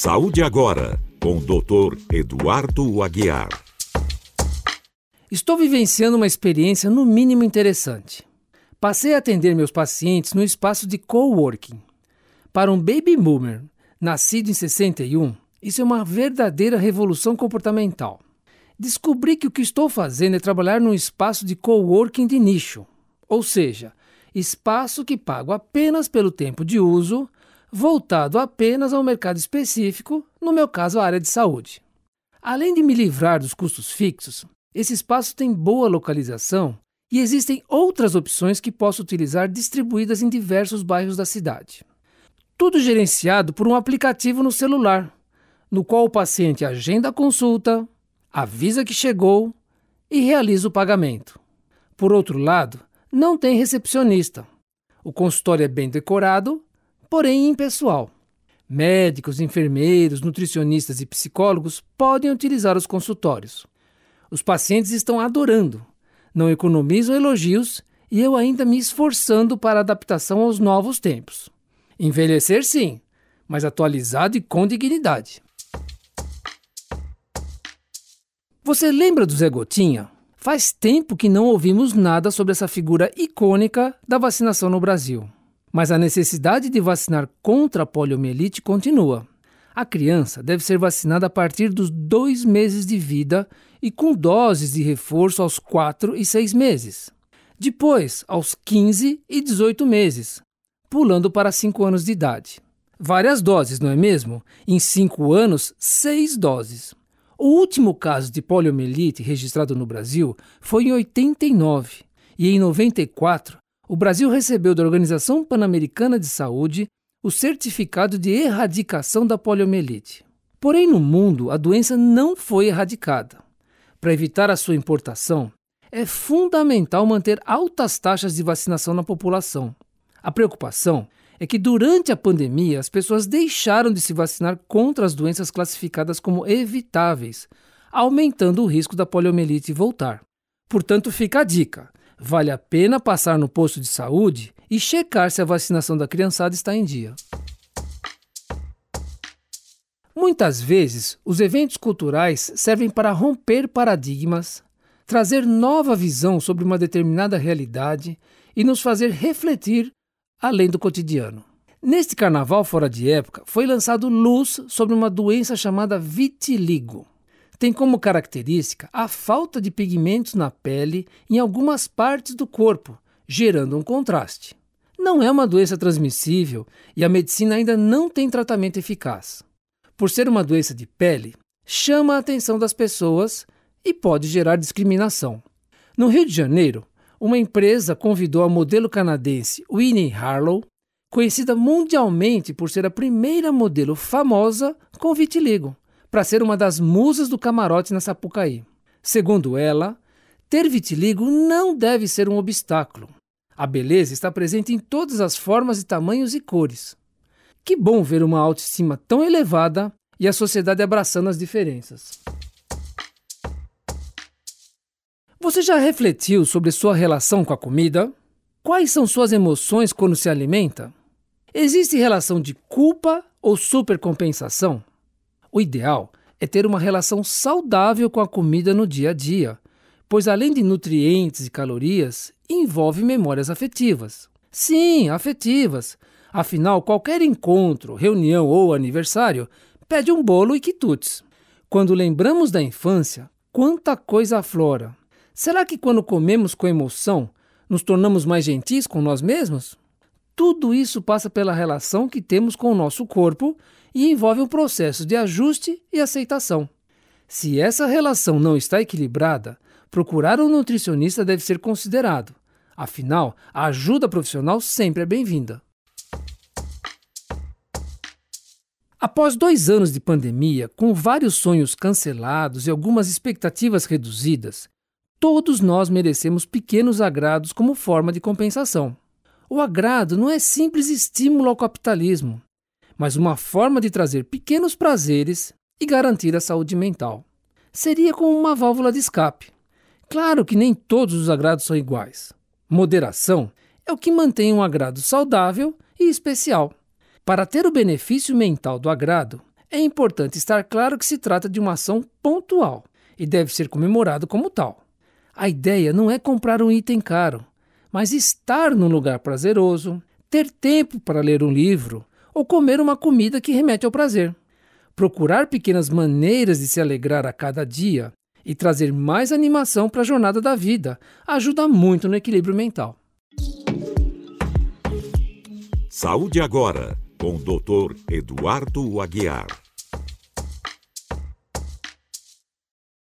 Saúde agora, com o Dr. Eduardo Aguiar. Estou vivenciando uma experiência no mínimo interessante. Passei a atender meus pacientes no espaço de coworking. Para um baby boomer, nascido em 61, isso é uma verdadeira revolução comportamental. Descobri que o que estou fazendo é trabalhar num espaço de coworking de nicho, ou seja, espaço que pago apenas pelo tempo de uso, voltado apenas ao mercado específico, no meu caso a área de saúde. Além de me livrar dos custos fixos, esse espaço tem boa localização e existem outras opções que posso utilizar distribuídas em diversos bairros da cidade. Tudo gerenciado por um aplicativo no celular, no qual o paciente agenda a consulta, avisa que chegou e realiza o pagamento. Por outro lado, não tem recepcionista. O consultório é bem decorado, porém impessoal. Médicos, enfermeiros, nutricionistas e psicólogos podem utilizar os consultórios. Os pacientes estão adorando, não economizam elogios e eu ainda me esforçando para a adaptação aos novos tempos. Envelhecer, sim, mas atualizado e com dignidade. Você lembra do Zé Gotinha? Faz tempo que não ouvimos nada sobre essa figura icônica da vacinação no Brasil. Mas a necessidade de vacinar contra a poliomielite continua. A criança deve ser vacinada a partir dos dois meses de vida e com doses de reforço aos 4 e 6 meses. Depois, aos 15 e 18 meses, pulando para 5 anos de idade. Várias doses, não é mesmo? Em 5 anos, 6 doses. O último caso de poliomielite registrado no Brasil foi em 89 e em 94 o Brasil recebeu da Organização Pan-Americana de Saúde o certificado de erradicação da poliomielite. Porém, no mundo, a doença não foi erradicada. Para evitar a sua importação, é fundamental manter altas taxas de vacinação na população. A preocupação é que durante a pandemia as pessoas deixaram de se vacinar contra as doenças classificadas como evitáveis, aumentando o risco da poliomielite voltar. Portanto, fica a dica: vale a pena passar no posto de saúde e checar se a vacinação da criançada está em dia. Muitas vezes, os eventos culturais servem para romper paradigmas, trazer nova visão sobre uma determinada realidade e nos fazer refletir além do cotidiano. Neste carnaval fora de época, foi lançado luz sobre uma doença chamada vitiligo. Tem como característica a falta de pigmentos na pele em algumas partes do corpo, gerando um contraste. Não é uma doença transmissível e a medicina ainda não tem tratamento eficaz. Por ser uma doença de pele, chama a atenção das pessoas e pode gerar discriminação. No Rio de Janeiro, uma empresa convidou a modelo canadense Winnie Harlow, conhecida mundialmente por ser a primeira modelo famosa com vitiligo, para ser uma das musas do camarote na Sapucaí. Segundo ela, ter vitiligo não deve ser um obstáculo. A beleza está presente em todas as formas e tamanhos e cores. Que bom ver uma autoestima tão elevada e a sociedade abraçando as diferenças. Você já refletiu sobre sua relação com a comida? Quais são suas emoções quando se alimenta? Existe relação de culpa ou supercompensação? O ideal é ter uma relação saudável com a comida no dia a dia, pois além de nutrientes e calorias, envolve memórias afetivas. Sim, afetivas. Afinal, qualquer encontro, reunião ou aniversário pede um bolo e quitutes. Quando lembramos da infância, quanta coisa aflora. Será que quando comemos com emoção, nos tornamos mais gentis com nós mesmos? Tudo isso passa pela relação que temos com o nosso corpo e envolve um processo de ajuste e aceitação. Se essa relação não está equilibrada, procurar um nutricionista deve ser considerado. Afinal, a ajuda profissional sempre é bem-vinda. Após dois anos de pandemia, com vários sonhos cancelados e algumas expectativas reduzidas, Todos nós merecemos pequenos agrados como forma de compensação. O agrado não é simples estímulo ao capitalismo, mas uma forma de trazer pequenos prazeres e garantir a saúde mental. Seria como uma válvula de escape. Claro que nem todos os agrados são iguais. Moderação é o que mantém um agrado saudável e especial. Para ter o benefício mental do agrado, é importante estar claro que se trata de uma ação pontual e deve ser comemorado como tal. A ideia não é comprar um item caro, mas estar num lugar prazeroso, ter tempo para ler um livro ou comer uma comida que remete ao prazer. Procurar pequenas maneiras de se alegrar a cada dia e trazer mais animação para a jornada da vida ajuda muito no equilíbrio mental. Saúde agora com o Dr. Eduardo Aguiar.